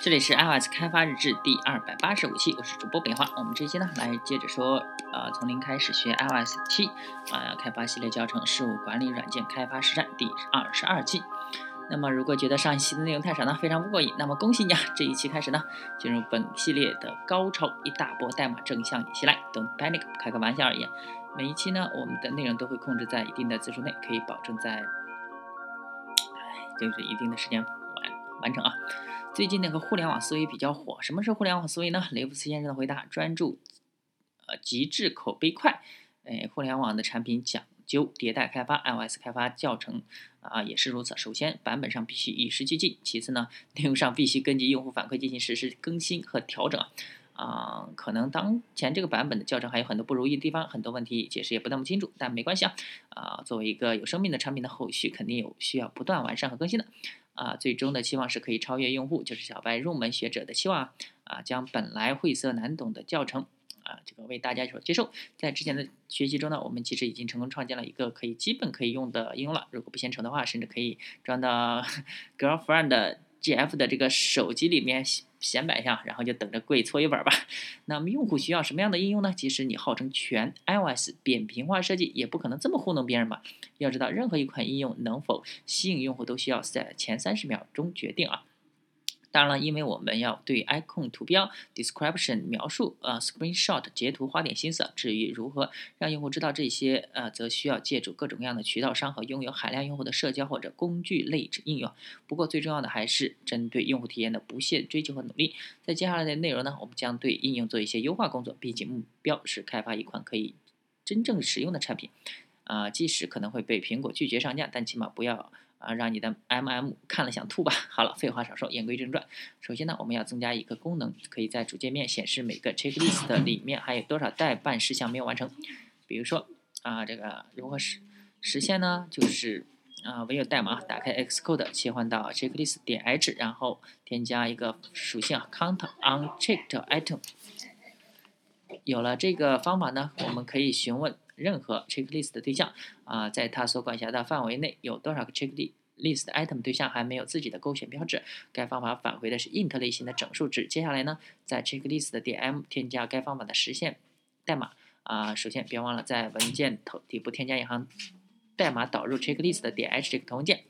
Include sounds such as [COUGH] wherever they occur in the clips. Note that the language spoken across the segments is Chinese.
这里是 iOS 开发日志第二百八十五期，我是主播北华。我们这期呢，来接着说，呃，从零开始学 iOS 七，呃，开发系列教程事务管理软件开发实战第二十二期。那么，如果觉得上一期的内容太少呢，非常不过瘾，那么恭喜你啊，这一期开始呢，进入本系列的高潮，一大波代码正向你袭来，Don't panic，开个玩笑而已。每一期呢，我们的内容都会控制在一定的字数内，可以保证在，就是一定的时间完完成啊。最近那个互联网思维比较火，什么是互联网思维呢？[LAUGHS] 雷布斯先生的回答：专注，呃，极致口碑快。哎，互联网的产品讲究迭代开发，iOS 开发教程啊也是如此。首先，版本上必须与时俱进；其次呢，内容上必须根据用户反馈进行实时更新和调整。啊可能当前这个版本的教程还有很多不如意的地方，很多问题解释也不那么清楚，但没关系啊。啊，作为一个有生命的产品的后续，肯定有需要不断完善和更新的。啊，最终的期望是可以超越用户，就是小白入门学者的期望啊，将本来晦涩难懂的教程啊，这个为大家所接受。在之前的学习中呢，我们其实已经成功创建了一个可以基本可以用的应用了。如果不嫌丑的话，甚至可以装到 [LAUGHS] Girlfriend GF 的这个手机里面。显摆一下，然后就等着跪搓衣板吧。那么用户需要什么样的应用呢？即使你号称全 iOS 扁平化设计，也不可能这么糊弄别人吧？要知道，任何一款应用能否吸引用户，都需要在前三十秒钟决定啊。当然了，因为我们要对 icon 图标 description 描述，呃，screenshot 截图花点心思。至于如何让用户知道这些，呃，则需要借助各种各样的渠道商和拥有海量用户的社交或者工具类应用。不过最重要的还是针对用户体验的不懈追求和努力。在接下来的内容呢，我们将对应用做一些优化工作。毕竟目标是开发一款可以真正使用的产品。啊，即使可能会被苹果拒绝上架，但起码不要。啊，让你的 MM 看了想吐吧。[LAUGHS] 好了，废话少说，言归正传。首先呢，我们要增加一个功能，可以在主界面显示每个 checklist 里面还有多少待办事项没有完成。比如说啊，这个如何实实现呢？就是啊，唯有代码打开 Xcode，切换到 checklist 点 h，然后添加一个属性，count unchecked item。有了这个方法呢，我们可以询问。任何 checklist 的对象啊，在它所管辖的范围内有多少个 checklist item 对象还没有自己的勾选标志？该方法返回的是 int 类型的整数值。接下来呢，在 checklist 的点 m 添加该方法的实现代码啊。首先别忘了在文件头底部添加一行代码导入 checklist 的点 h 这个头文件，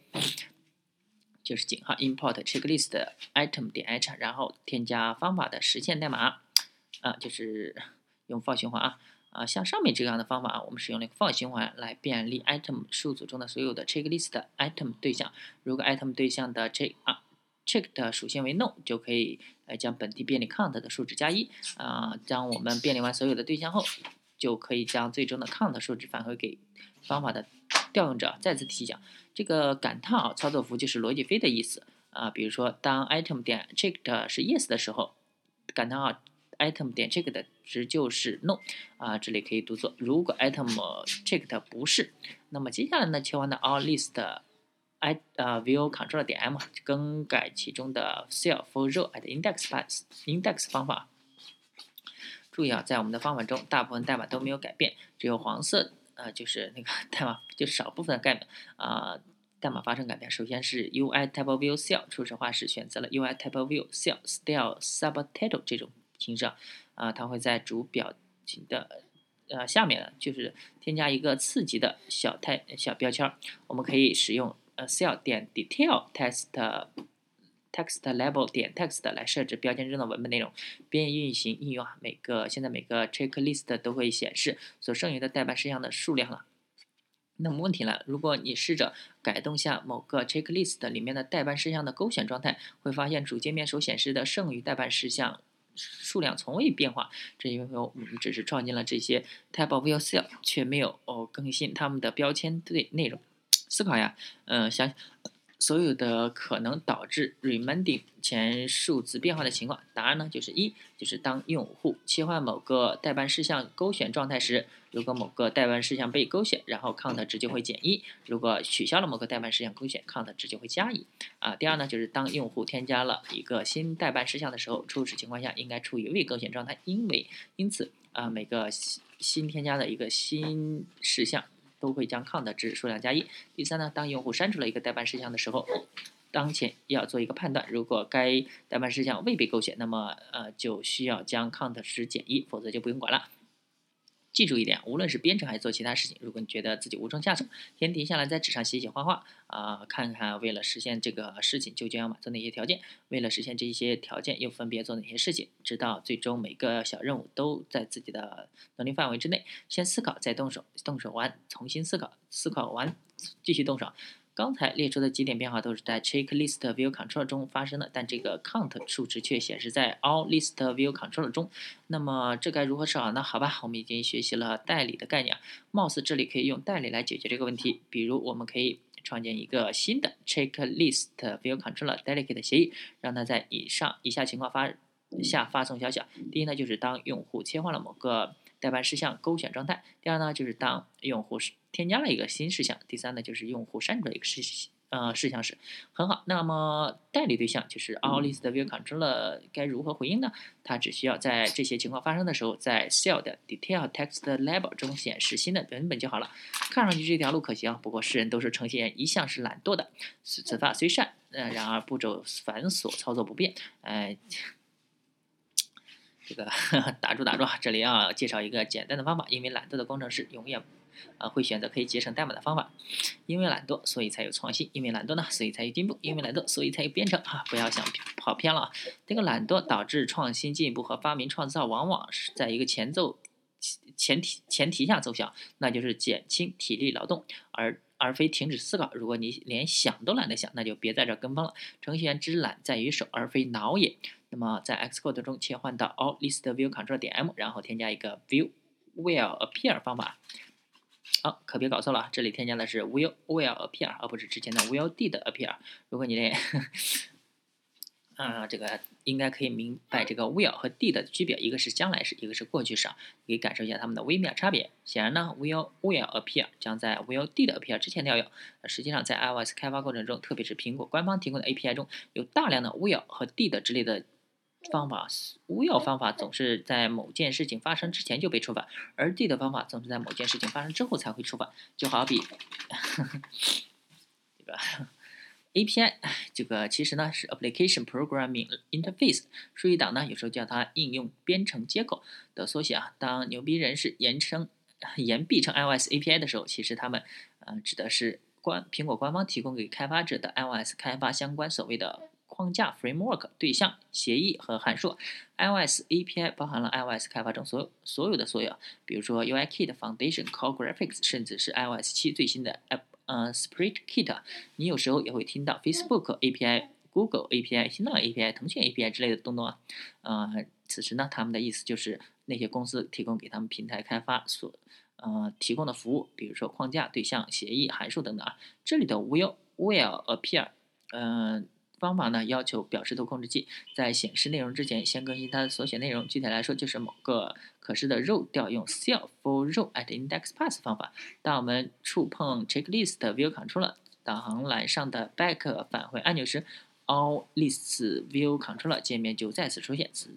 就是井号 import checklist item 点 h，然后添加方法的实现代码啊，就是用 for 循环啊。啊，像上面这样的方法啊，我们使用了一个 for 循环来便利 item 数组中的所有的 checklist item 对象。如果 item 对象的 check 啊 check 的属性为 no，就可以来将本地便利 count 的数值加一。啊，将我们便利完所有的对象后，就可以将最终的 count 数值返回给方法的调用者。再次提醒，这个感叹号操作符就是逻辑非的意思。啊，比如说当 item 点 checked 是 yes 的时候，感叹号。Item 点 check 的值就是 no 啊，这里可以读作如果 item checked 不是，那么接下来呢，切换到 all list i 啊 view control 点 m 更改其中的 cell for row at index path index 方法。注意啊，在我们的方法中，大部分代码都没有改变，只有黄色呃就是那个代码就少部分的代码啊代码发生改变。首先是 ui type of view cell，初始化时选择了 ui type of view cell style subtitle 这种。形式啊，它会在主表情的呃下面呢，就是添加一个次级的小态小标签。我们可以使用呃 cell 点 detail text text level 点 text 来设置标签中的文本内容，便运行应用啊。每个现在每个 checklist 都会显示所剩余的待办事项的数量了。那么问题来了，如果你试着改动下某个 checklist 里面的待办事项的勾选状态，会发现主界面所显示的剩余待办事项。数量从未变化，这因为我们只是创建了这些 type of yourself，却没有哦更新他们的标签对内容。思考呀，嗯，想。所有的可能导致 reminding 前数字变化的情况，答案呢就是一，就是当用户切换某个待办事项勾选状态时，如果某个待办事项被勾选，然后 count 值就会减一；如果取消了某个待办事项勾选，count 值就会加一。啊，第二呢就是当用户添加了一个新待办事项的时候，初始情况下应该处于未勾选状态，因为因此啊每个新新添加的一个新事项。都会将 count 值数量加一。第三呢，当用户删除了一个待办事项的时候，当前要做一个判断，如果该代办事项未被勾选，那么呃就需要将 count 值减一，否则就不用管了。记住一点，无论是编程还是做其他事情，如果你觉得自己无从下手，先停下来在纸上写写画画啊，看看为了实现这个事情究竟要满足哪些条件，为了实现这些条件又分别做哪些事情，直到最终每个小任务都在自己的能力范围之内。先思考，再动手，动手完，重新思考，思考完，继续动手。刚才列出的几点变化都是在 checklist view control 中发生的，但这个 count 数值却显示在 all list view control 中。那么这该如何是好呢？好吧，我们已经学习了代理的概念，貌似这里可以用代理来解决这个问题。比如，我们可以创建一个新的 ChecklistViewControllerDelegate 协议，让它在以上以下情况发下发送消息。第一呢，就是当用户切换了某个代办事项勾选状态。第二呢，就是当用户是添加了一个新事项。第三呢，就是用户删除了一个事呃事项是，很好。那么代理对象就是 all list view controller 该如何回应呢？它只需要在这些情况发生的时候，在 cell 的 detail text label 中显示新的文本就好了。看上去这条路可行，不过世人都是呈现一向是懒惰的。此法虽善，呃，然而步骤繁琐，操作不便，哎。这个 [LAUGHS] 打住打住，这里要介绍一个简单的方法。因为懒惰的工程师永远啊会选择可以节省代码的方法。因为懒惰，所以才有创新；因为懒惰呢，所以才有进步；因为懒惰，所以才有编程。啊，不要想跑偏了。这个懒惰导致创新进步和发明创造，往往是在一个前奏前提前提下奏效，那就是减轻体力劳动，而而非停止思考。如果你连想都懒得想，那就别在这跟风了。程序员之懒在于手，而非脑也。那么在 Xcode 中切换到 All List View Control 点 M，然后添加一个 View Will Appear 方法。好，可别搞错了，这里添加的是 Will Will Appear，而不是之前的 Will Did Appear。如果你连啊，这个应该可以明白这个 will 和 did 的区别，一个是将来时，一个是过去时，可以感受一下它们的微妙差别。显然呢，will will appear 将在 will did appear 之前调用。实际上，在 iOS 开发过程中，特别是苹果官方提供的 API 中，有大量的 will 和 did 之类的方法。will 方法总是在某件事情发生之前就被触发，而 d 的方法总是在某件事情发生之后才会触发。就好比这个。[LAUGHS] API 这个其实呢是 Application Programming Interface，术语党呢有时候叫它应用编程接口的缩写啊。当牛逼人士言称言必称 iOS API 的时候，其实他们呃指的是官苹果官方提供给开发者的 iOS 开发相关所谓的框架 Framework 对象协议和函数。iOS API 包含了 iOS 开发中所有所有的所有，比如说 UIKit、Foundation、Core Graphics，甚至是 iOS 七最新的 App。呃，Sprite Kit，你有时候也会听到 Facebook API、Google API、新浪 API、腾讯 API 之类的东东啊。呃，此时呢，他们的意思就是那些公司提供给他们平台开发所呃提供的服务，比如说框架、对象、协议、函数等等啊。这里的 Will Will Appear，嗯。方法呢，要求表示图控制器在显示内容之前先更新它的所写内容。具体来说，就是某个可视的 row 调用 cell for row at index path 方法。当我们触碰 checklist view controller 导航栏上的 back 返回按钮时，all lists view controller 界面就再次出现。此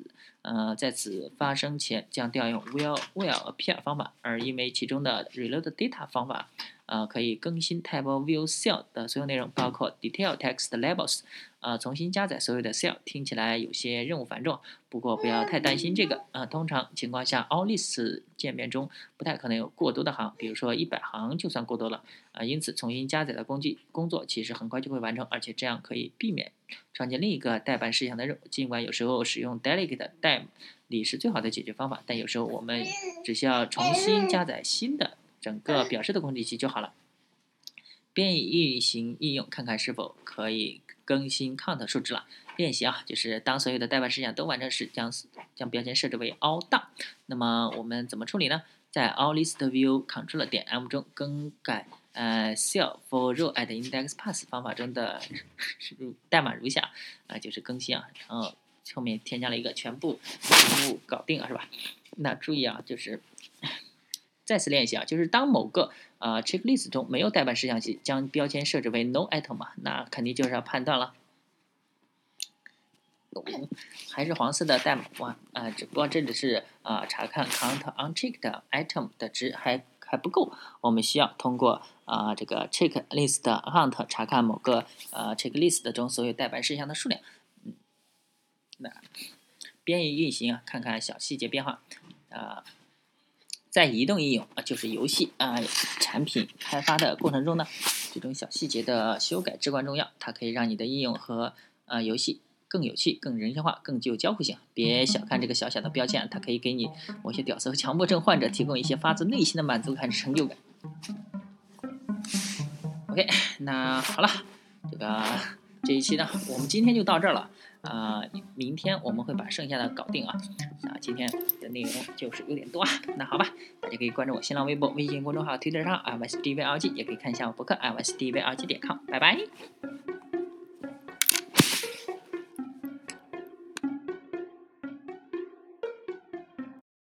呃，在此发生前将调用 will will appear 方法，而因为其中的 reload data 方法。呃，可以更新 Table View Cell 的所有内容，包括 Detail Text Labels。呃，重新加载所有的 Cell，听起来有些任务繁重，不过不要太担心这个。呃，通常情况下，All Lists 界面中不太可能有过多的行，比如说一百行就算过多了。啊，因此重新加载的工具工作其实很快就会完成，而且这样可以避免创建另一个代办事项的任务。尽管有时候使用 Delegate 代理是最好的解决方法，但有时候我们只需要重新加载新的。整个表示的控制器就好了。编译运行应用，看看是否可以更新 count 数值了。练习啊，就是当所有的代办事项都完成时，将将标签设置为 all done。那么我们怎么处理呢？在 all list view control 点 m 中更改呃 cell for row at index pass 方法中的代码如下啊，就是更新啊，然后后面添加了一个全部全部搞定了是吧？那注意啊，就是。再次练习啊，就是当某个呃 checklist 中没有代办事项时，将标签设置为 no item 嘛，那肯定就是要判断了。还是黄色的代码哇啊，只不过这里是啊查看 count unchecked item 的值，还还不够，我们需要通过啊这个 checklist account 查看某个呃 checklist 中所有待办事项的数量。嗯，那编译运行啊，看看小细节变化啊。在移动应用啊，就是游戏啊产品开发的过程中呢，这种小细节的修改至关重要，它可以让你的应用和啊游戏更有趣、更人性化、更具有交互性。别小看这个小小的标签，它可以给你某些屌丝和强迫症患者提供一些发自内心的满足感、成就感。OK，那好了，这个这一期呢，[LAUGHS] 我们今天就到这儿了。啊，明天我们会把剩下的搞定啊！那，今天的内容就是有点多啊。那好吧，大家可以关注我新浪微博、微信公众号、推特上 i y s d v r g 也可以看一下我博客 i y s d v r g 点 com。拜拜。